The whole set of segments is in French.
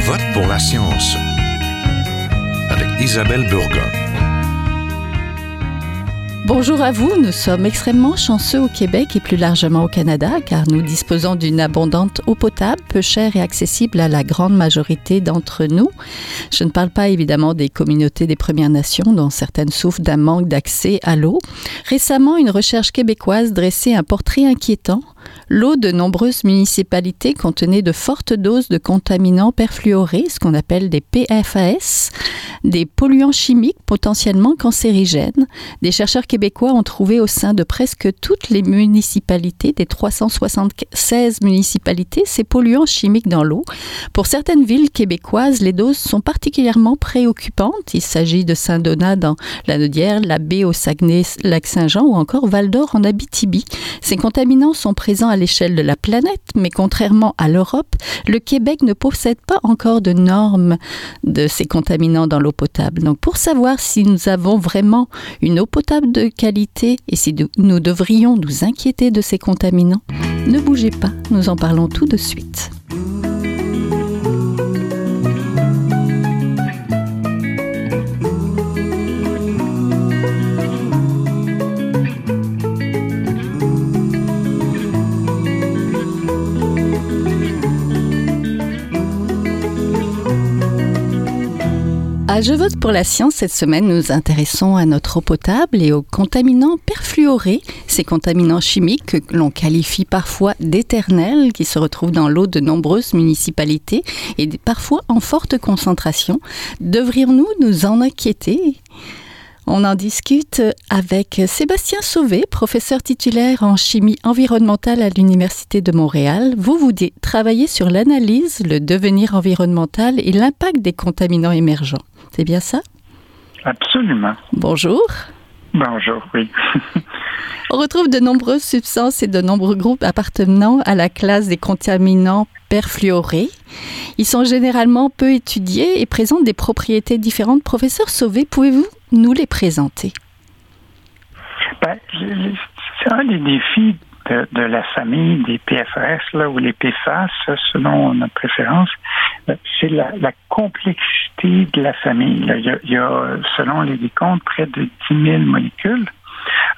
vote pour la science avec Isabelle Burgon. Bonjour à vous, nous sommes extrêmement chanceux au Québec et plus largement au Canada car nous disposons d'une abondante eau potable, peu chère et accessible à la grande majorité d'entre nous. Je ne parle pas évidemment des communautés des Premières Nations dont certaines souffrent d'un manque d'accès à l'eau. Récemment, une recherche québécoise dressait un portrait inquiétant L'eau de nombreuses municipalités contenait de fortes doses de contaminants perfluorés, ce qu'on appelle des PFAS, des polluants chimiques potentiellement cancérigènes. Des chercheurs québécois ont trouvé au sein de presque toutes les municipalités, des 376 municipalités, ces polluants chimiques dans l'eau. Pour certaines villes québécoises, les doses sont particulièrement préoccupantes. Il s'agit de Saint-Donat dans la Nodière, la baie au Saguenay, Lac-Saint-Jean ou encore Val-d'Or en Abitibi. Ces contaminants sont présents à l'échelle de la planète, mais contrairement à l'Europe, le Québec ne possède pas encore de normes de ces contaminants dans l'eau potable. Donc pour savoir si nous avons vraiment une eau potable de qualité et si nous devrions nous inquiéter de ces contaminants, ne bougez pas, nous en parlons tout de suite. À Je vote pour la science, cette semaine, nous nous intéressons à notre eau potable et aux contaminants perfluorés, ces contaminants chimiques que l'on qualifie parfois d'éternels, qui se retrouvent dans l'eau de nombreuses municipalités et parfois en forte concentration. Devrions-nous nous en inquiéter? On en discute avec Sébastien Sauvé, professeur titulaire en chimie environnementale à l'Université de Montréal. Vous, vous travaillez sur l'analyse, le devenir environnemental et l'impact des contaminants émergents. C'est bien ça? Absolument. Bonjour. Bonjour, oui. On retrouve de nombreuses substances et de nombreux groupes appartenant à la classe des contaminants perfluorés. Ils sont généralement peu étudiés et présentent des propriétés différentes. Professeur Sauvé, pouvez-vous nous les présenter? Ben, c'est un des défis de, la famille des PFAS là, ou les PFAS, selon notre préférence, euh, c'est la, complexité de la famille. Il, y a, selon les décomptes, près de 10 000 molécules.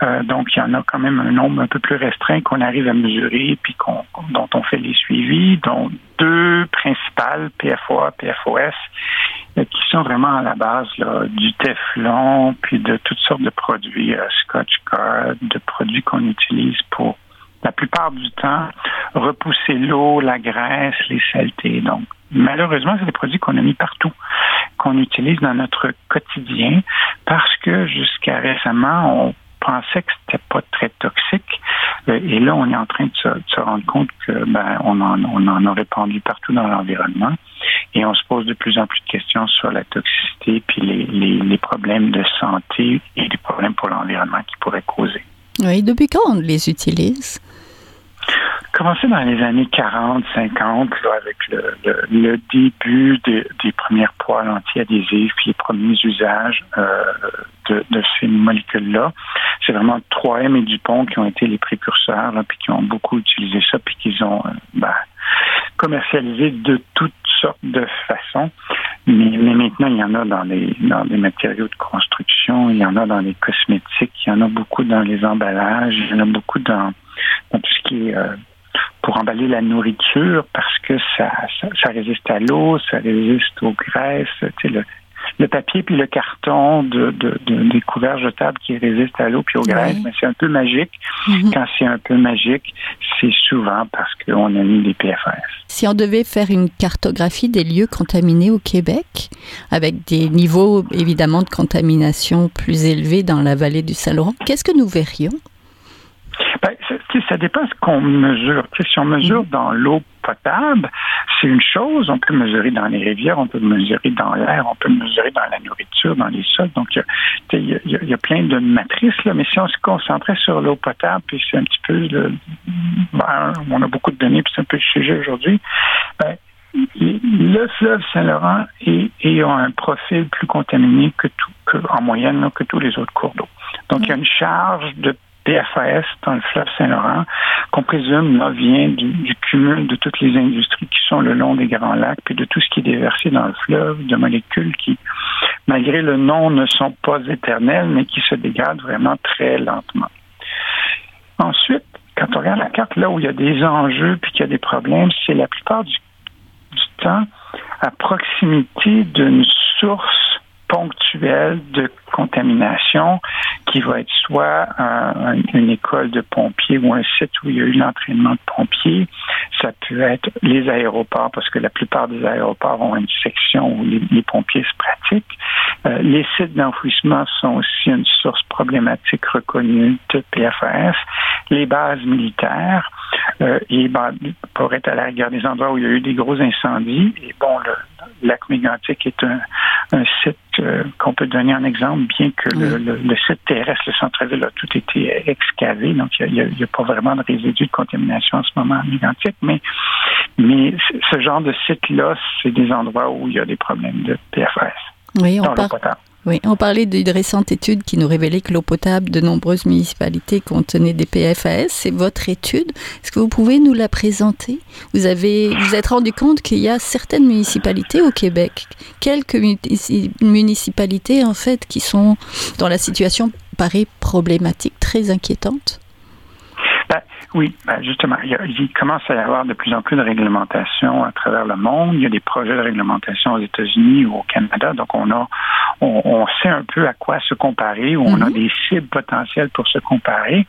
Euh, donc, il y en a quand même un nombre un peu plus restreint qu'on arrive à mesurer, puis dont on fait les suivis, dont deux principales, PFOA, PFOS, euh, qui sont vraiment à la base du Teflon, puis de toutes sortes de produits, Scotch Guard, de produits qu'on utilise pour la plupart du temps, repousser l'eau, la graisse, les saletés. Donc, malheureusement, c'est des produits qu'on a mis partout, qu'on utilise dans notre quotidien, parce que jusqu'à récemment, on pensait que c'était pas très toxique. Euh, et là, on est en train de se, rendre compte que ben, on en, on en a répandu partout dans l'environnement. Et on se pose de plus en plus de questions sur la toxicité, puis les, problèmes de santé et les problèmes pour l'environnement qui pourraient causer. Oui, depuis quand on les utilise? Commencé dans les années 40, 50, avec le, début des, premières poils anti-adhésifs, les premiers usages euh, de, ces molécules-là. C'est vraiment 3M et Dupont qui ont été les précurseurs, puis qui ont beaucoup utilisé ça, puis qu'ils ont euh, ben, commercialisé de toutes sortes de façons. Mais, maintenant, il y en a dans les dans des matériaux de construction, il y en a dans les cosmétiques, il y en a beaucoup dans les emballages, il y en a beaucoup dans, dans tout ce qui est euh, pour emballer la nourriture parce que ça, ça, résiste à l'eau, ça résiste aux graisses. Tu sais, le, le papier puis le carton de, de, de, des couverts jetables qui résistent à l'eau puis aux graisses, mais c'est un peu magique. Mm-hmm. Quand c'est un peu magique, c'est souvent parce qu'on a mis des PFS. Si on devait faire une cartographie des lieux contaminés au Québec, avec des niveaux évidemment de contamination plus élevés dans la vallée du Saint-Laurent, qu'est-ce que nous verrions? Ça dépend ce qu'on mesure. si on mesure mm. dans l'eau potable, c'est une chose. On peut mesurer dans les rivières, on peut mesurer dans l'air, on peut mesurer dans la nourriture, dans les sols. Donc, il y, a, plein de matrices. Là, mais si on se concentrait sur l'eau potable, puis c'est un petit peu, ben, on a beaucoup de données, puis c'est un peu le sujet aujourd'hui. Ben, le fleuve Saint-Laurent est, a un profil plus contaminé que tout, en moyenne que tous les autres cours d'eau. Donc, il y a une charge de PFAS dans le fleuve Saint-Laurent, qu'on présume là, vient du, cumul de toutes les industries qui sont le long des grands lacs, puis de tout ce qui est déversé dans le fleuve, de molécules qui, malgré le nom, ne sont pas éternelles, mais qui se dégradent vraiment très lentement. Ensuite, quand on regarde la carte, là où il y a des enjeux puis qu'il y a des problèmes, c'est la plupart du, du temps à proximité d'une source ponctuelle de contamination qui va être soit une école de pompiers ou un site où il y a eu l'entraînement de pompiers. Ça peut être les aéroports parce que la plupart des aéroports ont une section où les, pompiers se pratiquent. Euh, les sites d'enfouissement sont aussi une source problématique reconnue de PFAS. Les bases militaires euh, ben, pour être à la rigueur des endroits où il y a eu des gros incendies. Et bon, le lac mégantique est un, site euh, qu'on peut donner en exemple, bien que le, site terrestre, le centre-ville, a tout été excavé. Donc, il n'y a, pas vraiment de résidus de contamination en ce moment en. Mais, mais ce genre de site-là, c'est des endroits où il y a des problèmes de PFS. Oui, on parle. Oui, on parlait d'une récente étude qui nous révélait que l'eau potable de nombreuses municipalités contenait des PFAS. C'est votre étude. Est-ce que vous pouvez nous la présenter? Vous avez vous êtes rendu compte qu'il y a certaines municipalités au Québec, quelques municipalités en fait, qui sont dans la situation paraît problématique, très inquiétante? Oui, ben justement, il, commence à y avoir de plus en plus de réglementation à travers le monde. Il y a des projets de réglementation aux États-Unis ou au Canada, donc on a, on, sait un peu à quoi se comparer, ou on a mhm. des cibles potentielles pour se comparer.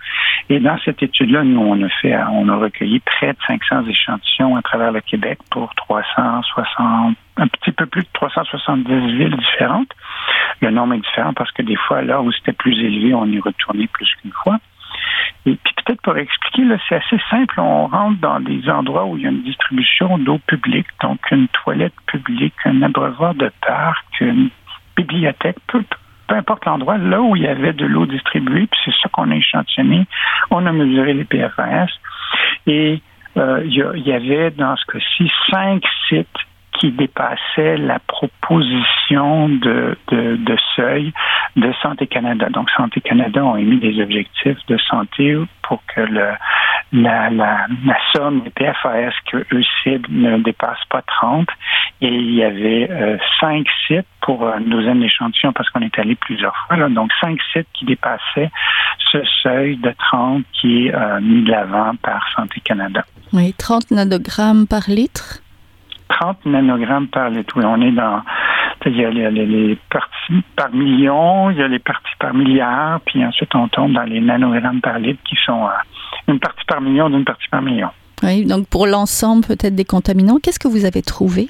Et dans cette étude-là, nous, on a fait, on a recueilli près de 500 échantillons à travers le Québec pour 360 un petit peu plus de 370 villes différentes. Le nombre est différent parce que des fois, là où c'était plus élevé, on y retournait plus qu'une fois. Et puis peut-être pour expliquer, là, c'est assez simple. On rentre dans des endroits où il y a une distribution d'eau publique, donc une toilette publique, un abreuvoir de parc, une bibliothèque, peu, importe l'endroit, là où il y avait de l'eau distribuée, puis c'est ça qu'on a échantillonné. On a mesuré les PFAS. Et euh, il y, avait, dans ce cas-ci, cinq sites qui dépassait la proposition de, seuil de Santé Canada. Donc, Santé Canada ont émis des objectifs de santé pour que la, somme des PFAS que eux ciblent ne dépasse pas 30. Et il y avait euh, cinq sites pour une douzaine d'échantillons parce qu'on est allé plusieurs fois. Donc, cinq sites qui dépassaient ce seuil de 30 qui est euh, mis de l'avant par Santé Canada. Oui, 30 nanogrammes par litre. 30 nanogrammes par litre. Oui, on est dans. Il y a les, parties par million, il y a les parties par milliard, puis ensuite on tombe dans les nanogrammes par litre qui sont euh, une partie par million d'une partie par million. Oui, donc pour l'ensemble peut-être des contaminants, qu'est-ce que vous avez trouvé?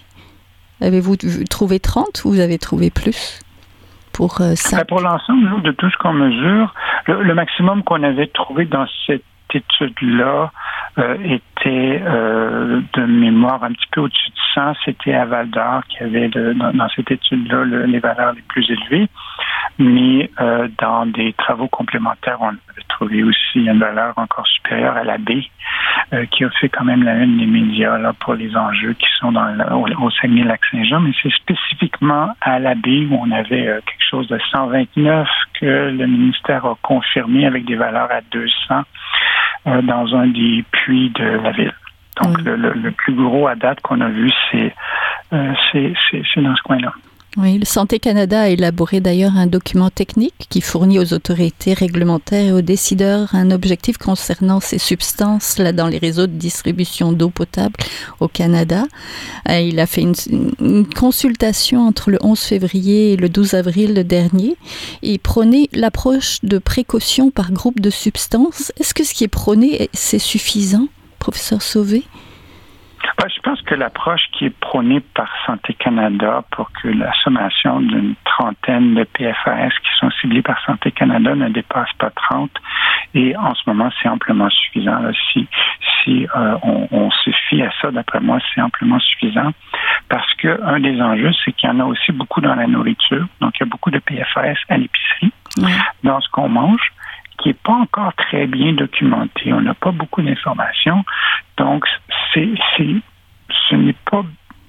Avez-vous trouvé 30 ou vous avez trouvé plus pour euh, ça? Ben, pour l'ensemble, de tout ce qu'on mesure, le maximum qu'on avait trouvé dans cette étude-là euh, était euh, de mémoire un petit peu au-dessus de 100. C'était à Val d'Or qui avait dans, cette étude-là les valeurs les plus élevées. Mais euh, dans des travaux complémentaires, on avait trouvé aussi une valeur encore supérieure à la B, qui a fait quand même la une des médias là, pour les enjeux qui sont dans au, au Saguenay-Lac-Saint-Jean. Mais c'est spécifiquement à la B où on avait quelque chose de 129 que le ministère a confirmé avec des valeurs à 200 euh, dans un des puits de la ville. Donc, le, le, plus gros à date qu'on a vu, c'est euh, dans ce coin-là. Oui, le Santé Canada a élaboré d'ailleurs un document technique qui fournit aux autorités réglementaires et aux décideurs un objectif concernant ces substances là dans les réseaux de distribution d'eau potable au Canada. Euh, il a fait une, une, consultation entre le 11 février et le 12 avril dernier et prônait l'approche de précaution par groupe de substances. Est-ce que ce qui est prôné, c'est suffisant, professeur Sauvé? Je pense que l'approche qui est prônée par Santé Canada pour que la sommation d'une trentaine de PFAS qui sont ciblés par Santé Canada ne dépasse pas 30 et en ce moment, c'est amplement suffisant. Si, si euh, on, on, se fie à ça, d'après moi, c'est amplement suffisant parce que un des enjeux, c'est qu'il y en a aussi beaucoup dans la nourriture. Donc, il y a beaucoup de PFAS à l'épicerie, dans ce qu'on mange qui n'est pas encore très bien documenté. On n'a pas beaucoup d'informations. Donc, ce n'est pas,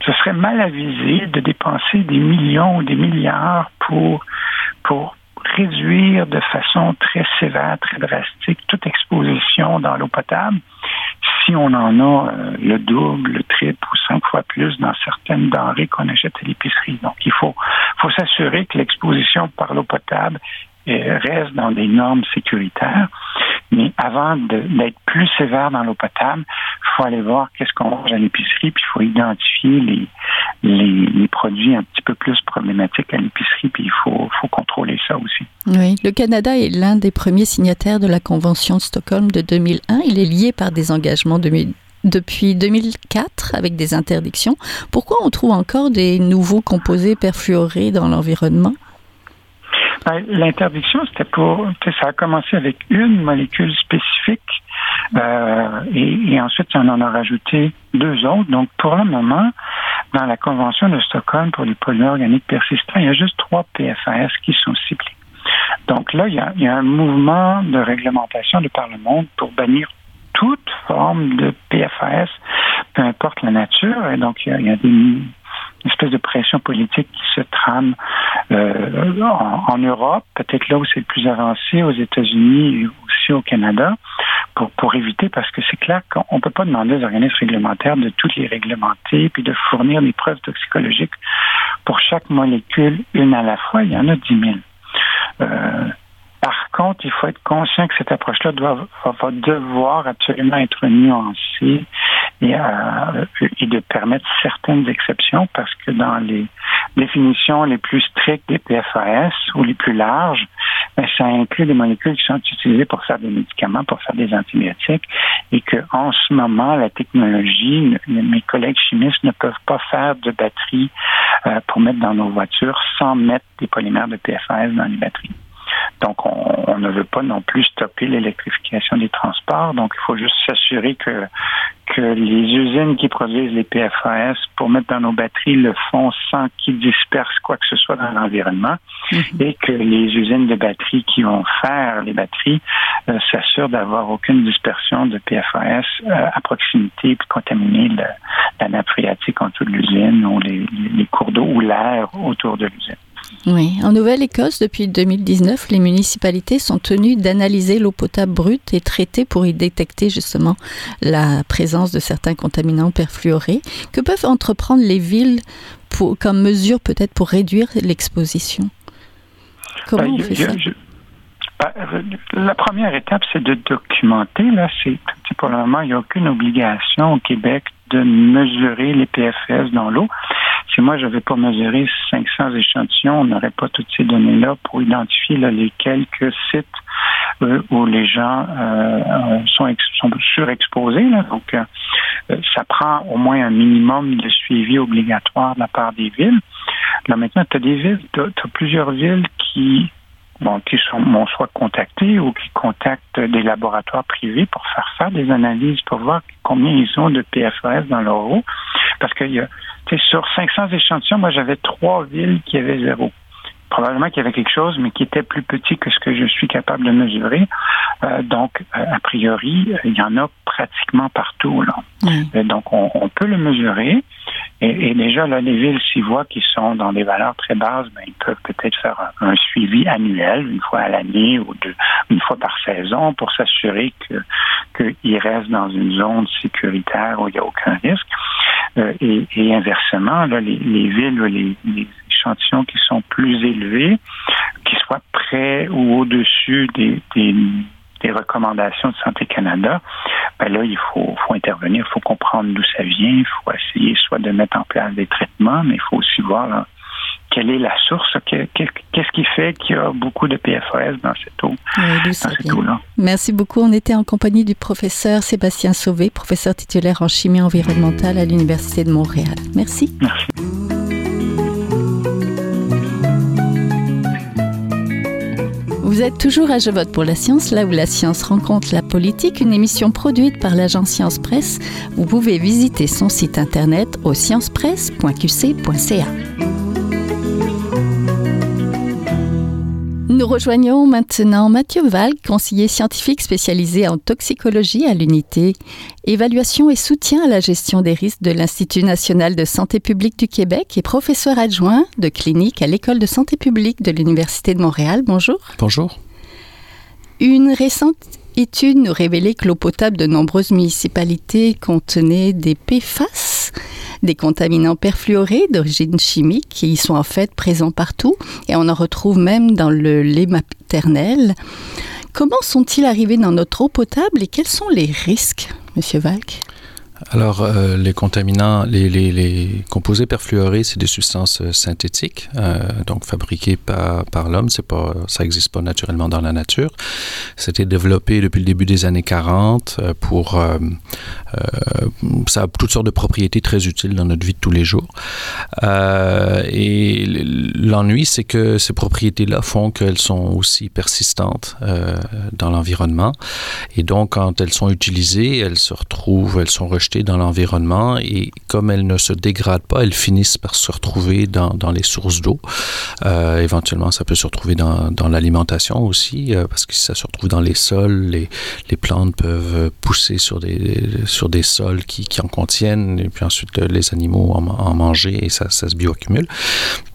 ce serait mal avisé de dépenser des millions ou des milliards pour, pour réduire de façon très sévère, très drastique toute exposition dans l'eau potable si on en a euh, le double, le triple ou cinq fois plus dans certaines denrées qu'on achète à l'épicerie. Donc, il faut, faut s'assurer que l'exposition par l'eau potable reste dans des normes sécuritaires. Mais avant d'être plus sévère dans l'eau potable, il faut aller voir qu'est-ce qu'on mange à l'épicerie, puis il faut identifier les, les, produits un petit peu plus problématiques à l'épicerie, puis il faut, faut contrôler ça aussi. Oui, le Canada est l'un des premiers signataires de la Convention de Stockholm de 2001. Il est lié par des engagements depuis 2004 avec des interdictions. Pourquoi on trouve encore des nouveaux composés perfluorés dans l'environnement? Ben, l'interdiction, c'était pour, ça a commencé avec une molécule spécifique euh, et, ensuite on en a rajouté deux autres. Donc pour le moment, dans la Convention de Stockholm pour les polluants organiques persistants, il y a juste trois PFAS qui sont ciblés. Donc là, il y, a, il y a un mouvement de réglementation de par le monde pour bannir toute forme de PFAS, peu importe la nature. Et donc, il y a, il y a des une espèce de pression politique qui se trame euh, en, Europe, peut-être là où c'est le plus avancé, aux États-Unis et aussi au Canada, pour, pour éviter, parce que c'est clair qu'on ne peut pas demander aux organismes réglementaires de toutes les réglementer, puis de fournir des preuves toxicologiques pour chaque molécule, une à la fois. Il y en a 10 000. Euh, par contre, il faut être conscient que cette approche-là doit va devoir absolument être nuancée et, de permettre certaines exceptions parce que dans les définitions les plus strictes des PFAS ou les plus larges, ben, ça inclut des molécules qui sont utilisées pour faire des médicaments, pour faire des antibiotiques et que en ce moment, la technologie, mes collègues chimistes ne peuvent pas faire de batteries euh, pour mettre dans nos voitures sans mettre des polymères de PFAS dans les batteries. Donc, on, ne veut pas non plus stopper l'électrification des transports. Donc, il faut juste s'assurer que, que les usines qui produisent les PFAS pour mettre dans nos batteries le font sans qu'ils dispersent quoi que ce soit dans l'environnement mhm. et que les usines de batteries qui vont faire les batteries euh, s'assurent d'avoir aucune dispersion de PFAS euh, à proximité et contaminer la nappe phréatique autour de l'usine ou les cours d'eau ou l'air autour de l'usine. Oui, en Nouvelle-Écosse, depuis 2019, les municipalités sont tenues d'analyser l'eau potable brute et traitée pour y détecter justement la présence de certains contaminants perfluorés. Que peuvent entreprendre les villes pour, comme mesure peut-être pour réduire l'exposition? Comment ben, on fait ça? Ben, la première étape, c'est de documenter. Là, c'est pour le moment, il n'y a aucune obligation au Québec de mesurer les PFS dans l'eau. Si moi, je n'avais pas mesuré 500 échantillons, on n'aurait pas toutes ces données-là pour identifier les quelques sites euh, où les gens euh, sont, sont, surexposés. Donc, euh, ça prend au moins un minimum de suivi obligatoire de la part des villes. Là, maintenant, tu as des villes, tu as plusieurs villes qui bon, qui sont soit contactés ou qui contactent des laboratoires privés pour faire faire des analyses pour voir combien ils ont de PFAS dans leur eau. Parce que sur 500 échantillons, moi j'avais trois villes qui avaient zéro probablement qu'il y avait quelque chose, mais qui était plus petit que ce que je suis capable de mesurer. Euh, donc, euh, a priori, euh, il y en a pratiquement partout. Là. donc, on, peut le mesurer. Et, déjà, là, les villes s'y voient qui sont dans des valeurs très basses, ben, ils peuvent peut-être faire un, suivi annuel, une fois à l'année ou deux, une fois par saison, pour s'assurer que qu'ils restent dans une zone sécuritaire où il n'y a aucun risque. Et, inversement, là, les, villes, les, les échantillons qui sont plus élevés, qui soient près ou au-dessus des, des, recommandations de Santé Canada, ben là, il faut, faut intervenir, il faut comprendre d'où ça vient, il faut essayer soit de mettre en place des traitements, mais il faut aussi voir quelle est la source, qu'est-ce qui fait qu'il y a beaucoup de PFAS dans cette eau, dans cette eau-là. Merci beaucoup. On était en compagnie du professeur Sébastien Sauvé, professeur titulaire en chimie environnementale à l'Université de Montréal. Merci. Merci. Vous êtes toujours à Je vote pour la science, là où la science rencontre la politique, une émission produite par l'agence Science Presse. Vous pouvez visiter son site internet au sciencepresse.qc.ca. Nous rejoignons maintenant Mathieu Val, conseiller scientifique spécialisé en toxicologie à l'unité Évaluation et soutien à la gestion des risques de l'Institut national de santé publique du Québec et professeur adjoint de clinique à l'École de santé publique de l'Université de Montréal. Bonjour. Bonjour. Une récente étude nous révélait que l'eau potable de nombreuses municipalités contenait des PFAS, des contaminants perfluorés d'origine chimique qui sont en fait présents partout et on en retrouve même dans le lait maternel. Comment sont-ils arrivés dans notre eau potable et quels sont les risques, Monsieur Valk alors, euh, les contaminants, les, composés perfluorés, c'est des substances euh, synthétiques, euh, donc fabriquées par, par l'homme. C'est pas, ça n'existe pas naturellement dans la nature. C'était développé depuis le début des années 40 euh, pour. Ça a toutes sortes de propriétés très utiles dans notre vie de tous les jours. et l'ennui, c'est que ces propriétés-là font qu'elles sont aussi persistantes dans l'environnement. Et donc, quand elles sont utilisées, elles se retrouvent, elles sont rejetées dans l'environnement et comme elles ne se dégradent pas, elles finissent par se retrouver dans, dans les sources d'eau. Euh, éventuellement, ça peut se retrouver dans, dans l'alimentation aussi, euh, parce que si ça se retrouve dans les sols, les, les plantes peuvent pousser sur des, sur des sols qui, qui en contiennent, et puis ensuite les animaux en, en manger et ça, ça se bioaccumule.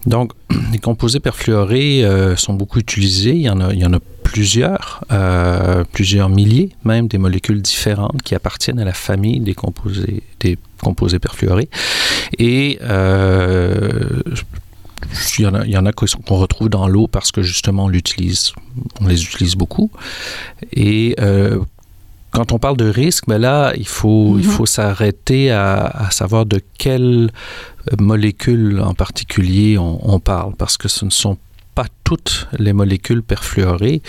Donc, les composés perfluorés euh, sont beaucoup utilisés. Il y en a, il y en a plusieurs, euh, plusieurs milliers même des molécules différentes qui appartiennent à la famille des composés, des composés perfluorés. Et euh, il y en a, il y en a qu'on retrouve dans l'eau parce que justement on l'utilise, on les utilise beaucoup. Et euh, quand on parle de risque, mais là, il faut, mm -hmm. il faut s'arrêter à, à, savoir de quelle molécule en particulier on, on, parle, parce que ce ne sont pas toutes les molécules perfluorées,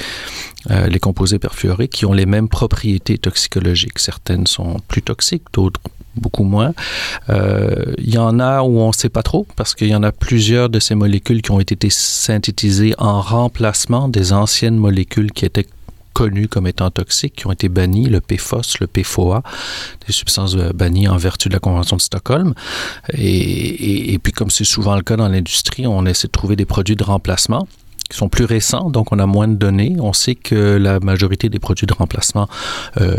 euh, les composés perfluorés, qui ont les mêmes propriétés toxicologiques. Certaines sont plus toxiques, d'autres beaucoup moins. Euh, il y en a où on ne sait pas trop, parce qu'il y en a plusieurs de ces molécules qui ont été synthétisées en remplacement des anciennes molécules qui étaient connus comme étant toxiques, qui ont été bannis, le PFOS, le PFOA, des substances bannies en vertu de la Convention de Stockholm. Et puis, comme c'est souvent le cas dans l'industrie, on essaie de trouver des produits de remplacement qui sont plus récents, donc on a moins de données. On sait que la majorité des produits de remplacement euh,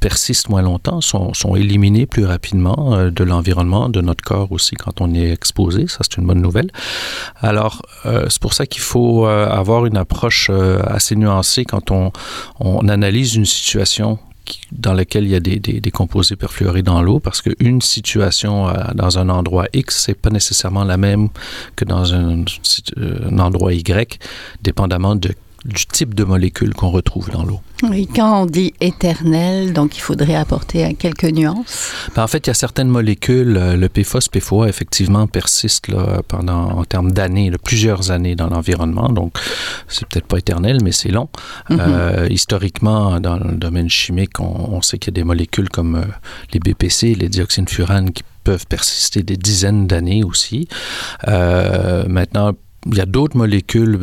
persistent moins longtemps, sont, sont éliminés plus rapidement euh, de l'environnement, de notre corps aussi quand on est exposé. Ça, c'est une bonne nouvelle. Alors, euh, c'est pour ça qu'il faut avoir une approche assez nuancée quand on, on analyse une situation dans lequel il y a des, des, composés perfluorés dans l'eau parce qu'une situation euh, dans un endroit X, c'est pas nécessairement la même que dans un, un endroit Y, dépendamment de du type de molécules qu'on retrouve dans l'eau. Oui, quand on dit éternel, donc il faudrait apporter quelques nuances. Ben, en fait, il y a certaines molécules, euh, le PFOS, PFOA, effectivement, persiste là, pendant, en termes d'années, plusieurs années dans l'environnement. Donc, c'est peut-être pas éternel, mais c'est long. Mm -hmm. euh, historiquement, dans le domaine chimique, on, on sait qu'il y a des molécules comme euh, les BPC, les dioxines furanes, qui peuvent persister des dizaines d'années aussi. Euh, maintenant, il y a d'autres molécules.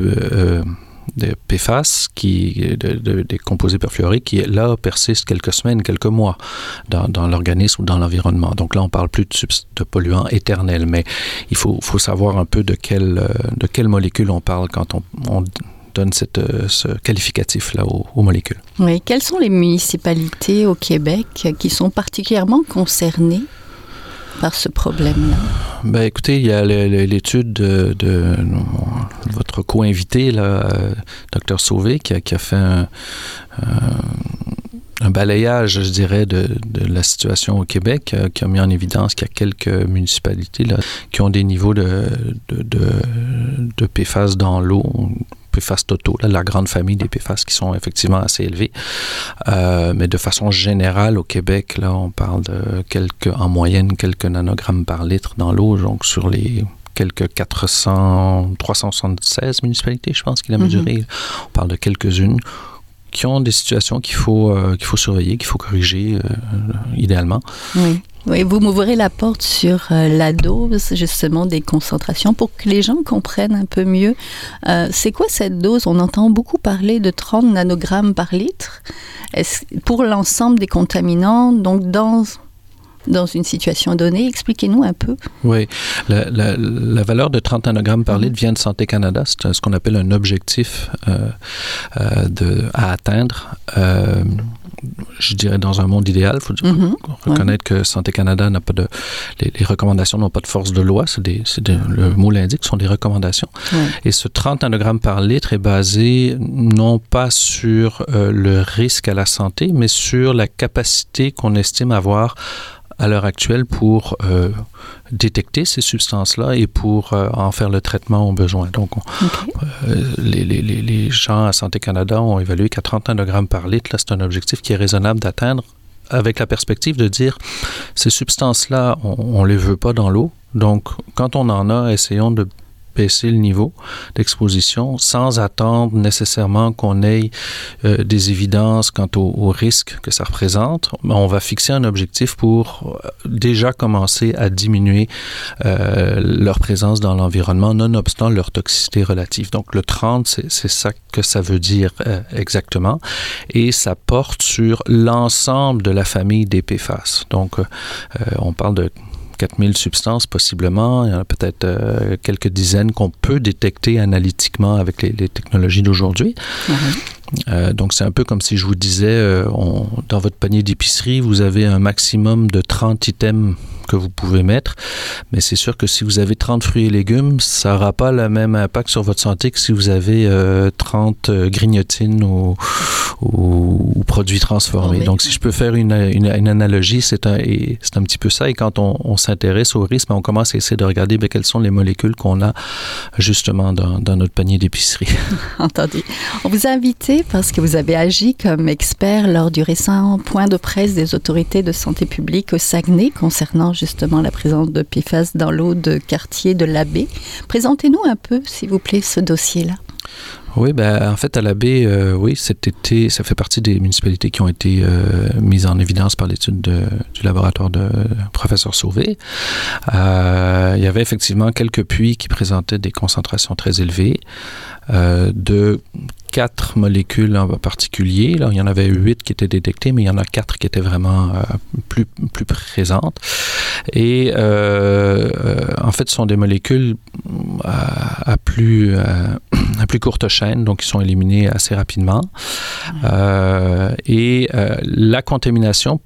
Euh, de PFAS, qui, de, de, des composés perfluorés, qui là persistent quelques semaines, quelques mois dans, l'organisme ou dans l'environnement. Donc là, on parle plus de, de polluants éternels, mais il faut, savoir un peu de quelle, de quelle molécule on parle quand on, on donne cette, ce qualificatif-là aux, molécules. Oui, quelles sont les municipalités au Québec qui sont particulièrement concernées par ce problème-là? Ben, écoutez, il y a l'étude de, votre co-invité, euh, Dr Sauvé, qui a, fait un, balayage, je dirais, de, la situation au Québec, euh, qui a mis en évidence qu'il y a quelques municipalités là, qui ont des niveaux de PFAS dans l'eau PFAS totaux, là, la grande famille des PFAS qui sont effectivement assez élevés. Euh, mais de façon générale, au Québec, là, on parle de quelques, en moyenne, quelques nanogrammes par litre dans l'eau, donc sur les quelques 400, 376 municipalités, je pense qu'il a mesuré. Mm -hmm. On parle de quelques-unes qui ont des situations qu'il faut, euh, qu'il faut surveiller, qu'il faut corriger euh, idéalement. Oui. Oui, vous m'ouvrez la porte sur euh, la dose justement des concentrations pour que les gens comprennent un peu mieux. Euh, c'est quoi cette dose? On entend beaucoup parler de 30 nanogrammes par litre pour l'ensemble des contaminants. Donc dans dans une situation donnée? Expliquez-nous un peu. Oui, la, la, valeur de 30 nanogrammes par litre vient de Santé Canada. C'est ce qu'on appelle un objectif euh, euh, de, à atteindre. Euh, je dirais dans un monde idéal, il faut mm-hmm. reconnaître que Santé Canada n'a pas de, les, recommandations n'ont pas de force de loi, c'est des, le mot l'indique, ce sont des recommandations. Et ce 30 nanogrammes par litre est basé non pas sur le risque à la santé, mais sur la capacité qu'on estime avoir à l'heure actuelle pour euh, détecter ces substances-là et pour euh, en faire le traitement au besoin. Donc, euh, les, les, les, gens à Santé Canada ont évalué qu'à 30 nanogrammes par litre, c'est un objectif qui est raisonnable d'atteindre avec la perspective de dire ces substances-là, on ne les veut pas dans l'eau. Donc, quand on en a, essayons de baisser le niveau d'exposition sans attendre nécessairement qu'on ait euh, des évidences quant au, risque que ça représente. On va fixer un objectif pour euh, déjà commencer à diminuer euh, leur présence dans l'environnement, nonobstant leur toxicité relative. Donc le 30, c'est ça que ça veut dire exactement. Et ça porte sur l'ensemble de la famille des PFAS. Donc on parle de 4000 substances possiblement. Il y en a peut-être euh, quelques dizaines qu'on peut détecter analytiquement avec les, technologies d'aujourd'hui. Mhm. Euh, donc, c'est un peu comme si je vous disais, euh, dans votre panier d'épicerie, vous avez un maximum de 30 items que vous pouvez mettre. Mais c'est sûr que si vous avez 30 fruits et légumes, ça n'aura pas le même impact sur votre santé que si vous avez 30 euh, grignotines ou, ou, produits transformés. Donc, si je peux faire une, une, analogie, c'est un, un petit peu ça. Et quand on, s'intéresse au risque, ben, on commence à essayer de regarder ben, quelles sont les molécules qu'on a justement dans, dans notre panier d'épicerie. Entendu. On vous a invité parce que vous avez agi comme expert lors du récent point de presse des autorités de santé publique au Saguenay concernant justement la présence de PFAS dans l'eau de quartier de l'Abbé. Présentez-nous un peu, s'il vous plaît, ce dossier-là. Oui, ben, en fait, à l'Abbé, euh, oui, cet été, ça fait partie des municipalités qui ont été euh, mises en évidence par l'étude du laboratoire de professeur Sauvé. Euh, il y avait effectivement quelques puits qui présentaient des concentrations très élevées de quatre molécules en particulier. Là, il y en avait huit qui étaient détectées, mais il y en a quatre qui étaient vraiment euh, plus, plus présentes. Et euh, euh, en fait, ce sont des molécules à, plus, à plus courte chaîne, donc qui sont éliminées assez rapidement. et la contamination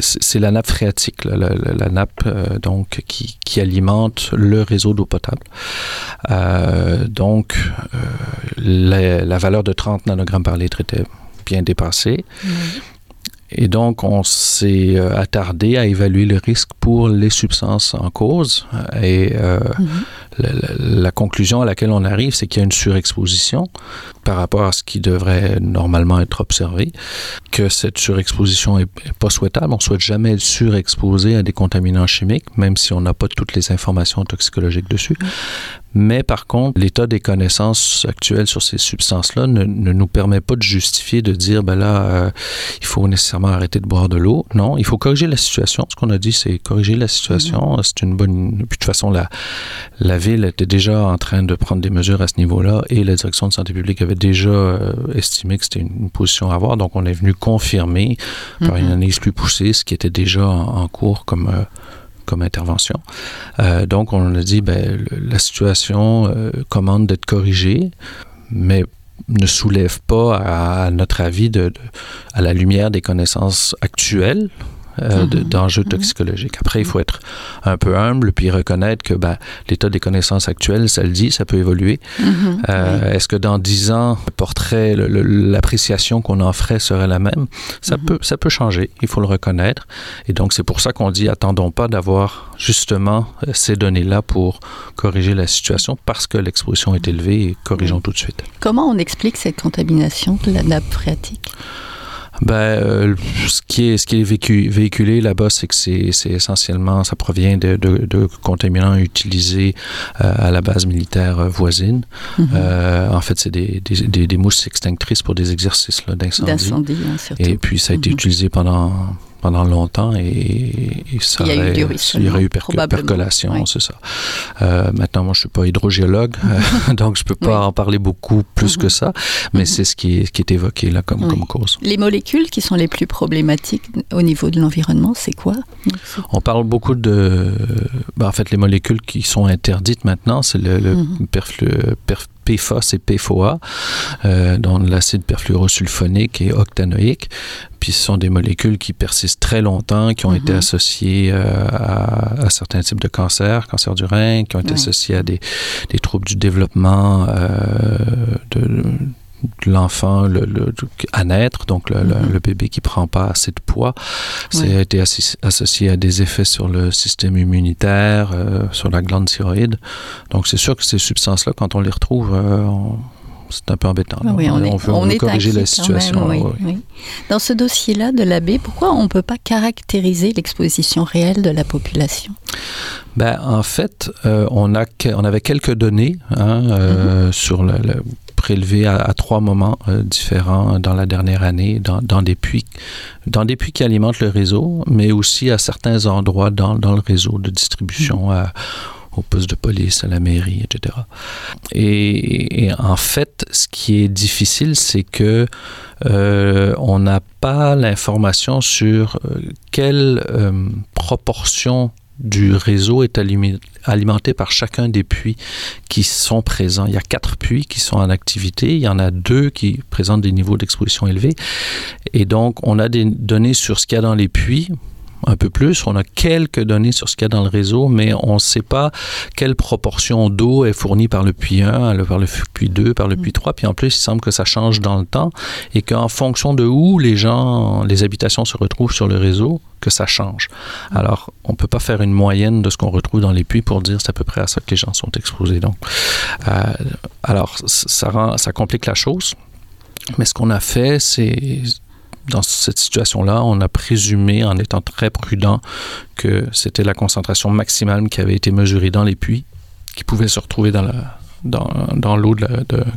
c'est la nappe phréatique, la, nappe euh, donc qui, alimente le réseau d'eau potable. Euh, donc, euh, la, valeur de 30 nanogrammes par litre était bien dépassée. Et donc, on s'est attardé à évaluer le risque pour les substances en cause. Et mhm. la, conclusion à laquelle on arrive, c'est qu'il y a une surexposition par rapport à ce qui devrait normalement être observé, que cette surexposition est pas souhaitable. On ne souhaite jamais être surexposé à des contaminants chimiques, même si on n'a pas toutes les informations toxicologiques dessus. Mais par contre, l'état des connaissances actuelles sur ces substances-là ne, nous permet pas de justifier de dire, ben là, euh, il faut nécessairement arrêter de boire de l'eau. Non, il faut corriger la situation. Ce qu'on a dit, c'est corriger la situation. Mm-hmm. C'est une bonne. Puis de toute façon, la, la ville était déjà en train de prendre des mesures à ce niveau-là et la direction de santé publique avait déjà euh, estimé que c'était une, position à avoir. Donc, on est venu confirmer par une mm-hmm. analyse plus poussée ce qui était déjà en, cours comme. Euh, comme intervention. Euh, donc, on a dit, ben, la situation euh, commande d'être corrigée, mais ne soulève pas, à, notre avis, à la lumière des connaissances actuelles, euh, mhm. d'enjeux mhm. toxicologiques. Après, il faut être un peu humble puis reconnaître que ben, l'état des connaissances actuelles, ça le dit, ça peut évoluer. Mhm. Euh, est-ce que dans dix ans, le portrait, l'appréciation qu'on en ferait serait la même? Ça, peut, ça peut changer, il faut le reconnaître. Et donc, c'est pour ça qu'on dit, attendons pas d'avoir justement euh, ces données-là pour corriger la situation parce que l'exposition est élevée et corrigeons tout de suite. Comment on explique cette contamination de la nappe phréatique? Ben, euh, ce qui est, ce qui est véhiculé là-bas, c'est que c'est essentiellement, ça provient de, de, contaminants utilisés euh, à la base militaire euh, voisine. Mm-hmm. en fait, c'est des, des, des, mousses extinctrices pour des exercices d'incendie. D'incendie, hein, Et puis, ça a été mm-hmm. utilisé pendant pendant longtemps et, ça il y, aurait, eu il y aurait eu percolation, c'est ça. Euh, maintenant, moi, je suis pas hydrogéologue, donc je peux pas en parler beaucoup plus que ça, mais c'est ce qui est, qui est évoqué là comme, comme cause. Les molécules qui sont les plus problématiques au niveau de l'environnement, c'est quoi? On parle beaucoup de, ben, en fait, les molécules qui sont interdites maintenant, c'est le, le PFOS et PFOA, euh, dont l'acide perfluorosulfonique et octanoïque. Puis ce sont des molécules qui persistent très longtemps, qui ont été mhm. associées euh, à, certains types de cancers, cancer du rein, qui ont été associées à des, des, troubles du développement euh, de l'enfant le, à naître, donc le, mm-hmm. bébé qui prend pas assez de poids. Ça a été associé à des effets sur le système immunitaire, euh, sur la glande thyroïde. Donc c'est sûr que ces substances-là, quand on les retrouve, euh, c'est un peu embêtant. on, veut, corriger la situation. Dans ce dossier-là de l'abbé, pourquoi on ne peut pas caractériser l'exposition réelle de la population? Ben, En fait, euh, on, a, on avait quelques données hein, mm-hmm. sur le prélevé à, trois moments euh, différents dans la dernière année, dans, des puits, dans des puits qui alimentent le réseau, mais aussi à certains endroits dans, dans le réseau de distribution, mm. au poste de police, à la mairie, etc. Et, en fait, ce qui est difficile, c'est que euh, on n'a pas l'information sur euh, quelle proportion du réseau est alimenté par chacun des puits qui sont présents. Il y a quatre puits qui sont en activité. Il y en a deux qui présentent des niveaux d'exposition élevés. Et donc, on a des données sur ce qu'il y a dans les puits un peu plus. On a quelques données sur ce qu'il y a dans le réseau, mais on ne sait pas quelle proportion d'eau est fournie par le puits 1, par le puits 2, par le puits 3. Puis en plus, il semble que ça change dans le temps et qu'en fonction de où les gens, les habitations se retrouvent sur le réseau, que ça change. Alors, on ne peut pas faire une moyenne de ce qu'on retrouve dans les puits pour dire c'est à peu près à ça que les gens sont exposés. Donc, euh, alors, ça, rend, ça complique la chose. Mais ce qu'on a fait, c'est dans cette situation-là, on a présumé, en étant très prudent, que c'était la concentration maximale qui avait été mesurée dans les puits, qui pouvait se retrouver dans la, dans, dans l'eau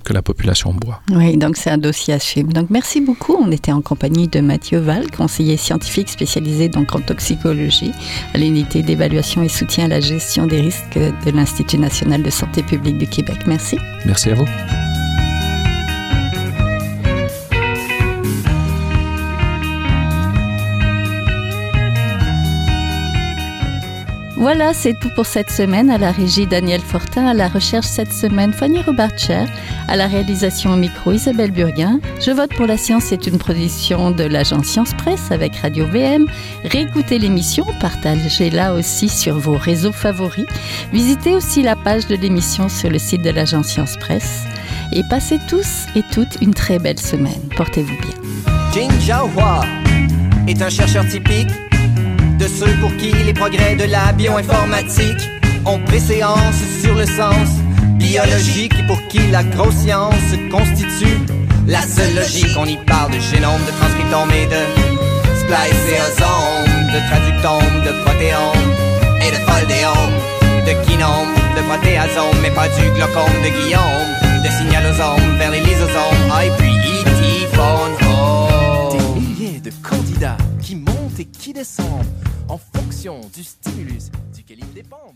que la population boit. Oui, donc c'est un dossier à suivre. Donc merci beaucoup. On était en compagnie de Mathieu Val, conseiller scientifique spécialisé donc en toxicologie à l'unité d'évaluation et soutien à la gestion des risques de l'Institut national de santé publique du Québec. Merci. Merci à vous. Voilà, c'est tout pour cette semaine. À la régie, Daniel Fortin. À la recherche cette semaine, Fanny Robarcher. À la réalisation au micro, Isabelle Burguin. Je vote pour la science c'est une production de l'agence Science Presse avec Radio VM. Réécoutez l'émission, partagez-la aussi sur vos réseaux favoris. Visitez aussi la page de l'émission sur le site de l'agence Science Presse. Et passez tous et toutes une très belle semaine. Portez-vous bien. Jing Jiahua est un chercheur typique de ceux pour qui les progrès de la bioinformatique ont préséance sur le sens biologique et pour qui la grosse constitue la seule logique. On y parle de génome, de transcriptome et de spliceosome, de traductome, de protéome et de foldéome, de kinome, de protéasome, mais pas du glaucome de Guillaume, de signalosome vers les lysosomes, ah, et puis E.T. qui descendent en fonction du stimulus duquel ils dépendent.